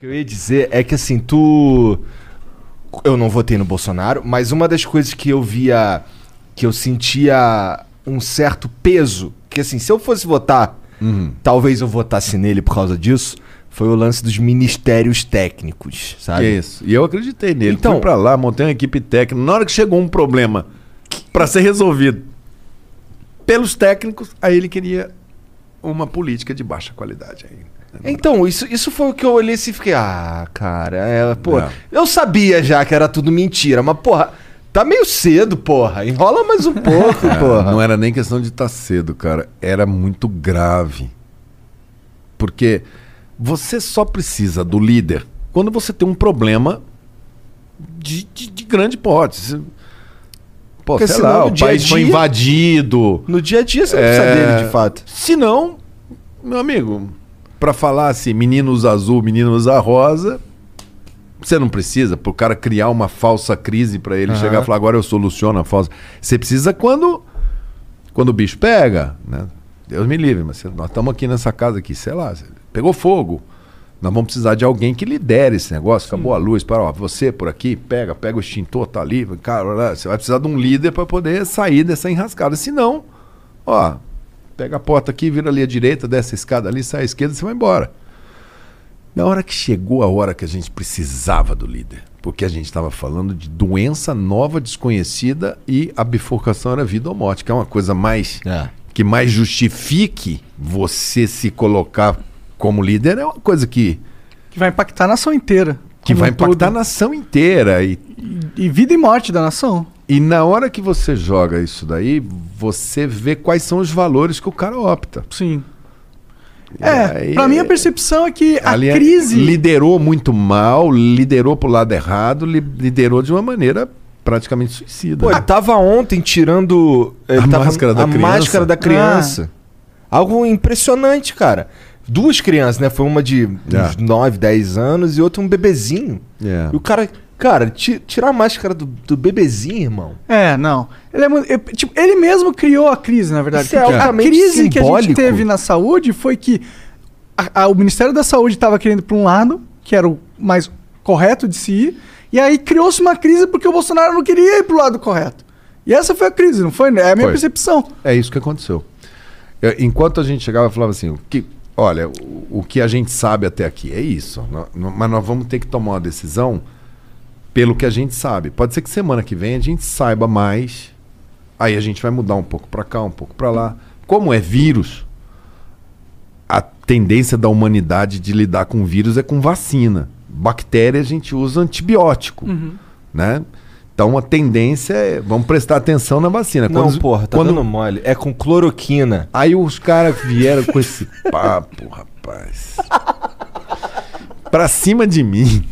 que eu ia dizer é que assim, tu. Eu não votei no Bolsonaro, mas uma das coisas que eu via. que eu sentia um certo peso, que assim, se eu fosse votar, talvez eu votasse nele por causa disso, foi o lance dos ministérios técnicos, sabe? Isso. E eu acreditei nele. Então- Fui pra lá, montei uma equipe técnica. Na hora que chegou um problema pra ser resolvido pelos técnicos, aí ele queria uma política de baixa qualidade ainda. Então, isso, isso foi o que eu olhei assim e fiquei, ah, cara, é, pô, É. eu sabia já que era tudo mentira, mas, porra, tá meio cedo, porra, enrola mais um pouco, É, porra. Não era nem questão de estar cedo, cara. Era muito grave. Porque você só precisa do líder quando você tem um problema de, de- de grande porte. Você- Pô, Porque sei senão lá, o dia país foi dia- invadido. No dia a dia você não É. precisa dele, de fato. Se não, meu amigo, pra falar assim, menino usa azul, menino usa rosa, você não precisa, pro cara criar uma falsa crise pra ele Aham. chegar e falar, agora eu soluciono a falsa. Você precisa quando quando o bicho pega, né? Deus me livre, mas nós estamos aqui nessa casa aqui, sei lá, pegou fogo. Nós vamos precisar de alguém que lidere esse negócio. Acabou a luz, para ó, você por aqui, pega, pega o extintor, tá ali, cara, você vai precisar de um líder para poder sair dessa enrascada. Senão, ó, pega a porta aqui, vira ali à direita, desce a escada ali, sai à esquerda, você vai embora. Na hora que chegou a hora que a gente precisava do líder, porque a gente estava falando de doença nova, desconhecida e a bifurcação era vida ou morte, que é uma coisa mais É. que mais justifique você se colocar como líder é uma coisa que, Que vai impactar a nação inteira. que vai impactar a todo. nação inteira. E, E vida e morte da nação. E na hora que você joga isso daí, você vê quais são os valores que o cara opta. Sim. E É, pra mim a percepção é que a é- crise. liderou muito mal, liderou pro lado errado, li- liderou de uma maneira praticamente suicida. Pô, ele tava ontem tirando ele A tava- máscara da a criança? máscara da criança. Algo impressionante, cara. Duas crianças, né? Foi uma de É. uns 9, 10 anos e outra um bebezinho. É. E o cara, cara, ti- tirar a máscara do, do bebezinho, irmão. É, não. Ele, é muito- eu- tipo, ele mesmo criou a crise, na verdade. Isso é a crise que a gente simbólico. teve na saúde foi que a- a- o Ministério da Saúde estava querendo para um lado, que era o mais correto de se ir, e aí criou-se uma crise porque o Bolsonaro não queria ir pro lado correto. E essa foi a crise, não foi? É a minha Foi. percepção. É isso que aconteceu. Eu- enquanto a gente chegava, eu falava assim: o que, olha, o, o que a gente sabe até aqui é isso. Nó- nó- mas nós vamos ter que tomar uma decisão pelo que a gente sabe. Pode ser que semana que vem a gente saiba mais. Aí a gente vai mudar um pouco para cá, um pouco para lá. Como é vírus, a tendência da humanidade de lidar com vírus é com vacina. Bactéria a gente usa antibiótico, né? Então a tendência é, vamos prestar atenção na vacina. Não, Quando- porra, tá quando- dando mole. É com cloroquina. Aí os caras vieram com esse papo, rapaz. Pra cima de mim.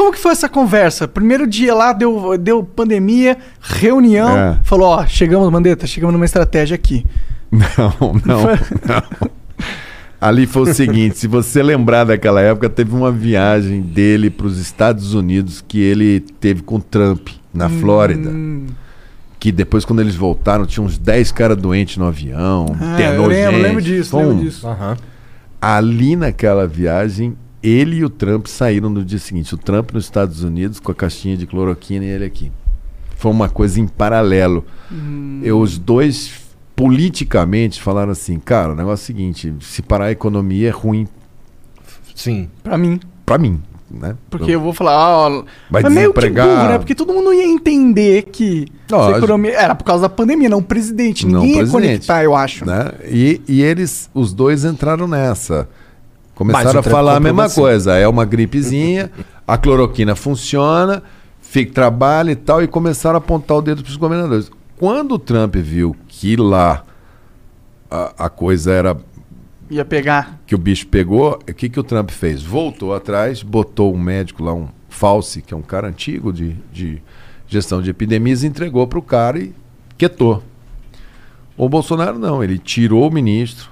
Como que foi essa conversa? Primeiro dia lá, deu, deu pandemia, reunião, É. falou, ó, chegamos, Mandetta, chegamos numa estratégia aqui. Não, não, não. Ali foi o seguinte, se você lembrar daquela época, teve uma viagem dele para os Estados Unidos que ele teve com o Trump, na Flórida. Hum, Que depois, quando eles voltaram, tinha uns 10 caras doentes no avião. Ah, eu lembro, gente. lembro disso, lembro disso. Aham. Ali naquela viagem, ele e o Trump saíram no dia seguinte. O Trump nos Estados Unidos com a caixinha de cloroquina e ele aqui. Foi uma coisa em paralelo. Hum. Eu, os dois, politicamente, falaram assim: cara, o negócio é o seguinte: se parar a economia é ruim Sim. Pra mim. pra mim. Né? Porque eu vou falar, ó. Vai mas meio que desempregar. burro, né? Porque todo mundo ia entender que essa economia. Era por causa da pandemia, não o presidente. Não Ninguém ia presidente. conectar, eu acho. né? E, e eles, os dois entraram nessa. Começaram a falar a mesma vacina. coisa. É uma gripezinha, a cloroquina funciona, fica trabalho e tal, e começaram a apontar o dedo para os governadores. Quando o Trump viu que lá a, a coisa era Ia pegar. que o bicho pegou, o que, que o Trump fez? Voltou atrás, botou um médico lá, um Fauci, que é um cara antigo de, de gestão de epidemias, entregou para o cara e quietou. O Bolsonaro não, ele tirou o ministro,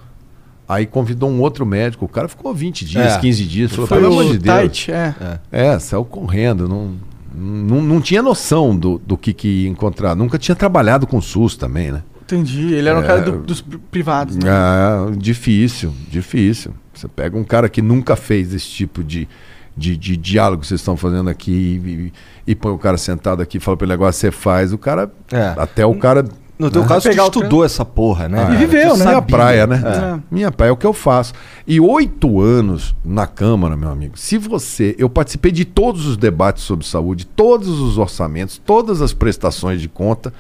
aí convidou um outro médico, o cara ficou 20 dias, É. 15 dias, falou, Foi pelo amor de Deus. Tite, é. É, saiu correndo, não, não, não tinha noção do, do que, que ia encontrar. Nunca tinha trabalhado com SUS também, né? Entendi. Ele era um É. cara do- dos pri- privados, né? Ah, difícil, difícil. Você pega um cara que nunca fez esse tipo de, de, de diálogo que vocês estão fazendo aqui e, e põe o cara sentado aqui, fala pra ele agora você faz, o cara. É. Até o cara. No teu né? caso, tu estudou essa porra, né? Ah? E viveu, né? Minha praia, né? É. Minha praia é o que eu faço. E oito anos na Câmara, meu amigo. Se você. Eu participei de todos os debates sobre saúde, todos os orçamentos, todas as prestações de conta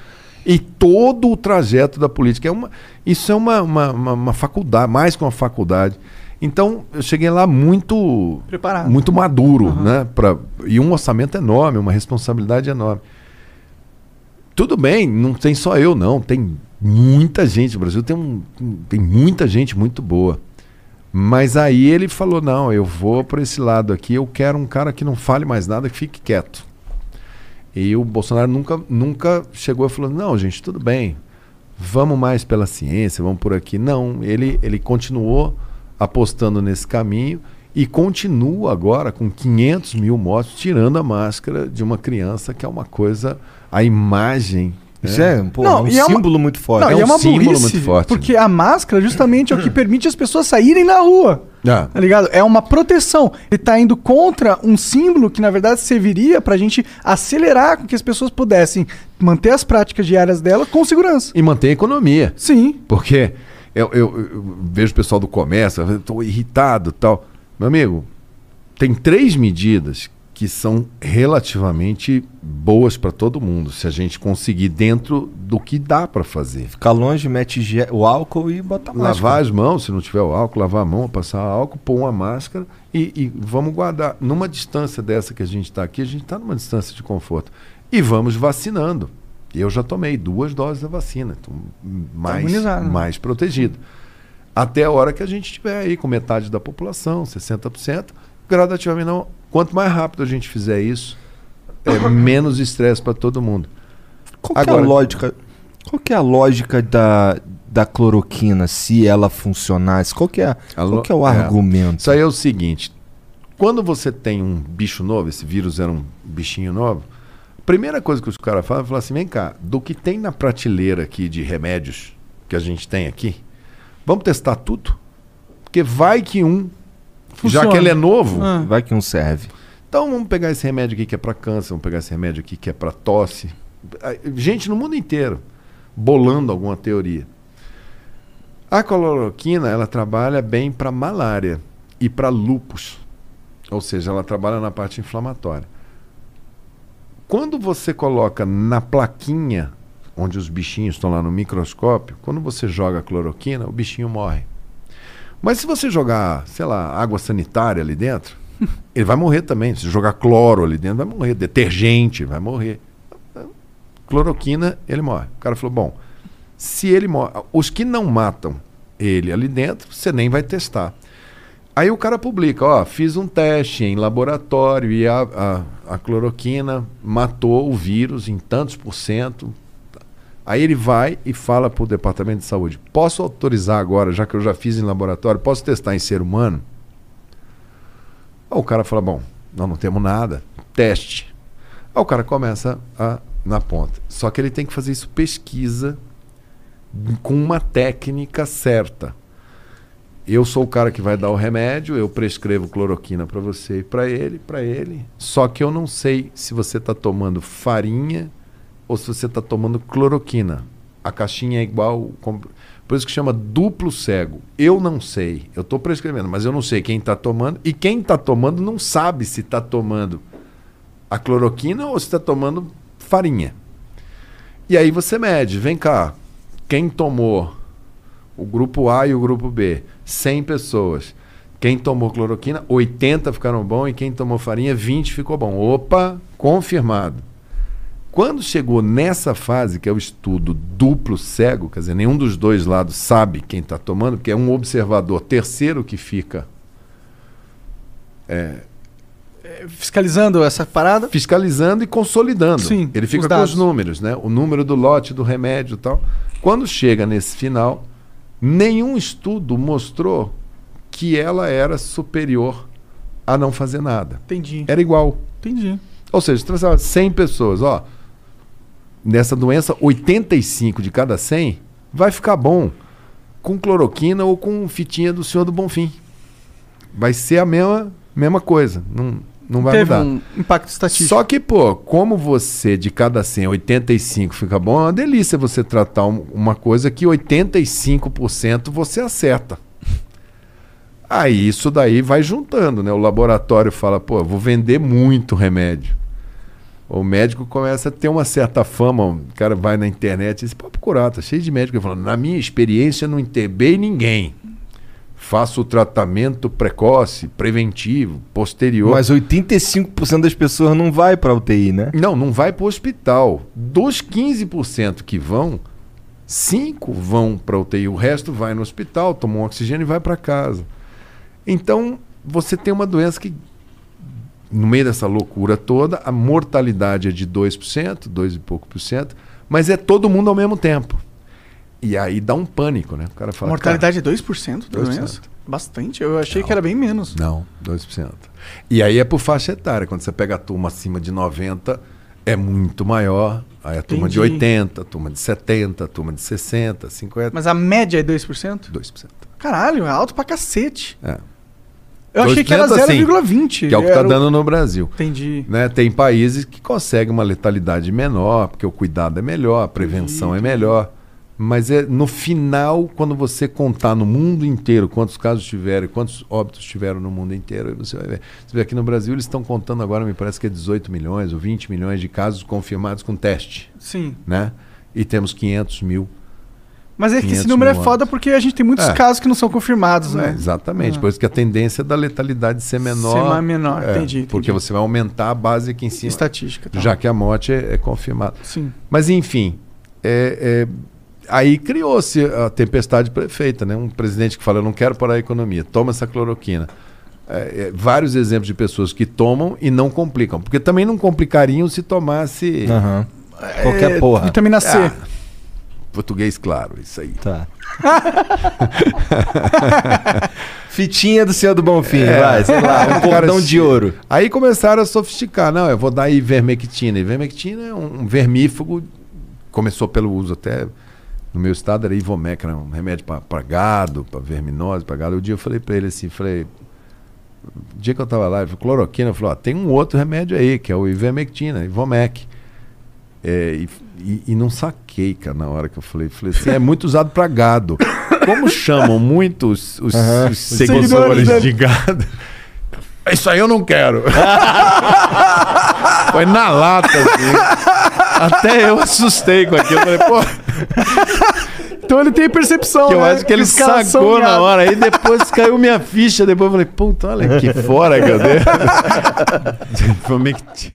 e todo o trajeto da política. É uma, isso é uma, uma, uma- uma faculdade, mais que uma faculdade. Então, eu cheguei lá muito Preparado. muito maduro, Uhum. né? Pra, e um orçamento enorme, uma responsabilidade enorme. Tudo bem, não tem só eu, não. Tem muita gente. O Brasil tem, um, tem muita gente muito boa. Mas aí ele falou: não, eu vou para esse lado aqui, eu quero um cara que não fale mais nada, que fique quieto. E o Bolsonaro nunca, nunca chegou e falou: não, gente, tudo bem, vamos mais pela ciência, vamos por aqui. Não, ele, ele continuou apostando nesse caminho e continua agora com 500 mil mortos, tirando a máscara de uma criança, que é uma coisa, a imagem. Isso né? é, pô, Não, um e é uma- símbolo muito forte. Não, É é um uma símbolo burrice, muito forte, porque a máscara justamente é o que permite as pessoas saírem na rua. Ah, Tá ligado? É uma proteção. Ele tá indo contra um símbolo que, na verdade, serviria pra gente acelerar com que as pessoas pudessem manter as práticas diárias dela com segurança. e manter a economia. Sim. Porque eu, eu- eu vejo o pessoal do comércio, estou irritado tal. Meu amigo, tem três medidas que são relativamente boas para todo mundo, se a gente conseguir dentro do que dá para fazer. Ficar longe, mete o álcool e bota a máscara. Lavar as mãos, se não tiver o álcool, lavar a mão, passar álcool, pôr uma máscara e, e vamos guardar. Numa distância dessa que a gente está aqui, a gente está numa distância de conforto. E vamos vacinando. Eu já tomei duas doses da vacina, então mais, né? mais protegido. Até a hora que a gente estiver aí com metade da população, 60%, gradativamente não. Quanto mais rápido a gente fizer isso, é menos estresse para todo mundo. Qual que é Agora- a lógica? Qual é a lógica da, da cloroquina, se ela funcionasse? Qual é, A lo- qual é o é. argumento? Isso aí é o seguinte: quando você tem um bicho novo, esse vírus era um bichinho novo, a primeira coisa que os caras falam é falar assim: vem cá, do que tem na prateleira aqui de remédios que a gente tem aqui, vamos testar tudo? Porque vai que um, já Funciona. que ele é novo, Ah. Vai que um serve. então vamos pegar esse remédio aqui que é para câncer, vamos pegar esse remédio aqui que é para tosse. Gente no mundo inteiro bolando alguma teoria. A cloroquina, ela trabalha bem para malária e para lupus. Ou seja, ela trabalha na parte inflamatória. Quando você coloca na plaquinha, onde os bichinhos estão lá no microscópio, quando você joga cloroquina, o bichinho morre. Mas se você jogar, sei lá, água sanitária ali dentro, ele vai morrer também. Se jogar cloro ali dentro, vai morrer. Detergente, vai morrer. Cloroquina, ele morre. O cara falou: bom, se ele morre. Os que não matam ele ali dentro, você nem vai testar. Aí o cara publica: ó, fiz um teste em laboratório e a, a, a cloroquina matou o vírus em tantos por cento. Aí ele vai e fala para o departamento de saúde: posso autorizar agora, já que eu já fiz em laboratório, posso testar em ser humano? Aí o cara fala: bom, nós não temos nada, teste. Aí o cara começa a, na ponta. Só que ele tem que fazer isso pesquisa com uma técnica certa. Eu sou o cara que vai dar o remédio, eu prescrevo cloroquina para você e para ele, para ele. Só que eu não sei se você está tomando farinha ou se você está tomando cloroquina. A caixinha é igual. Por isso que chama duplo cego. Eu não sei. Eu estou prescrevendo, mas eu não sei quem está tomando. E quem está tomando não sabe se está tomando a cloroquina ou se está tomando farinha. E aí você mede. Vem cá. Quem tomou o grupo A e o grupo B? 100 pessoas. Quem tomou cloroquina, 80 ficaram bom e quem tomou farinha, 20 ficou bom. Opa, confirmado. Quando chegou nessa fase, que é o estudo duplo cego, quer dizer, nenhum dos dois lados sabe quem está tomando, porque é um observador terceiro que fica Fiscalizando essa parada. fiscalizando e consolidando. Sim, Ele fica os com os números, né? O número do lote do remédio e tal. Quando chega nesse final, nenhum estudo mostrou que ela era superior a não fazer nada. Entendi. Era igual. Entendi. Ou seja, se trazer 100 pessoas, ó, nessa doença, 85 de cada 100 vai ficar bom com cloroquina ou com fitinha do Senhor do Bonfim. Vai ser a mesma, mesma coisa. Não, não vai Teve mudar. um impacto estatístico. Só que, pô, como você de cada 100, 85 fica bom, é uma delícia você tratar um- uma coisa que 85% você acerta. Aí isso daí vai juntando, né? O laboratório fala, pô, vou vender muito remédio. O médico começa a ter uma certa fama, o cara vai na internet e diz, pode procurar, tá cheio de médico falando, na minha experiência não intubei ninguém. Faço o tratamento precoce, preventivo, posterior. Mas 85% das pessoas não vai pra UTI, né? Não, não vai para o hospital. Dos 15% que vão, 5 vão para UTI. O resto vai no hospital, toma um oxigênio e vai para casa. Então, você tem uma doença que, no meio dessa loucura toda, a mortalidade é de 2%, 2 e pouco por cento, mas é todo mundo ao mesmo tempo. E aí dá um pânico, né? O cara A fala. mortalidade é 2% da 2%. doença? Bastante. Eu achei Não. que era bem menos. Não, 2%. E aí é por faixa etária. Quando você pega a turma acima de 90, é muito maior. Aí a turma de Entendi. 80, a turma de 70, a turma de 60, 50, Mas a média é 2%? 2%. Caralho, é alto pra cacete. É. Eu achei que era 2% assim, 0,20. Que é o que está dando no Brasil. Entendi. Né? Tem países que conseguem uma letalidade menor, porque o cuidado é melhor, a prevenção é melhor. Mas é no final, quando você contar no mundo inteiro quantos casos tiveram, e quantos óbitos tiveram no mundo inteiro, você vai ver. Você vê aqui no Brasil, eles estão contando agora, me parece que é 18 milhões ou 20 milhões de casos confirmados com teste. Sim. Né? E temos 500 mil. Mas é que esse 500 número é mil foda porque a gente tem muitos É. casos que não são confirmados, É, né? exatamente. Ah. Por isso que a tendência é da letalidade ser menor. Ser mais menor, É, entendi, Porque entendi. você vai aumentar a base aqui em cima. Estatística. Tá. Já que a morte é, é confirmada. Sim. Mas enfim, é- é, aí criou-se a tempestade perfeita, né? Um presidente que fala, eu não quero parar a economia, toma essa cloroquina. É, é, vários exemplos de pessoas que tomam e não complicam. Porque também não complicariam se tomasse. Qualquer É, porra. Vitamina C. Ah, português claro, isso aí. Tá. Fitinha do Senhor do Bonfim, É. vai, sei lá, um cordão de ouro. Aí começaram a sofisticar. Não, eu vou dar ivermectina. Ivermectina é um, vermífugo. Começou pelo uso até no meu estado, era Ivomec, era um remédio para gado, para verminose, para gado. Um dia eu falei para ele assim, falei... O dia que eu tava lá, ele falou, cloroquina, eu falei, ó, tem um outro remédio aí, que é o ivermectina, Ivomec. É, e, e- e não saquei, cara, na hora que eu falei. Falei assim, é muito usado para gado. Como chamam muitos os, os Os seguidores seguidores de gado? Isso aí eu não quero. Foi na lata, assim. Até eu assustei com aquilo. Falei, pô, Então ele tem percepção, que eu né? acho que ele sacou na hora. Aí depois caiu minha ficha. Depois eu falei, puta, olha aqui fora, cadê? Foi meio que-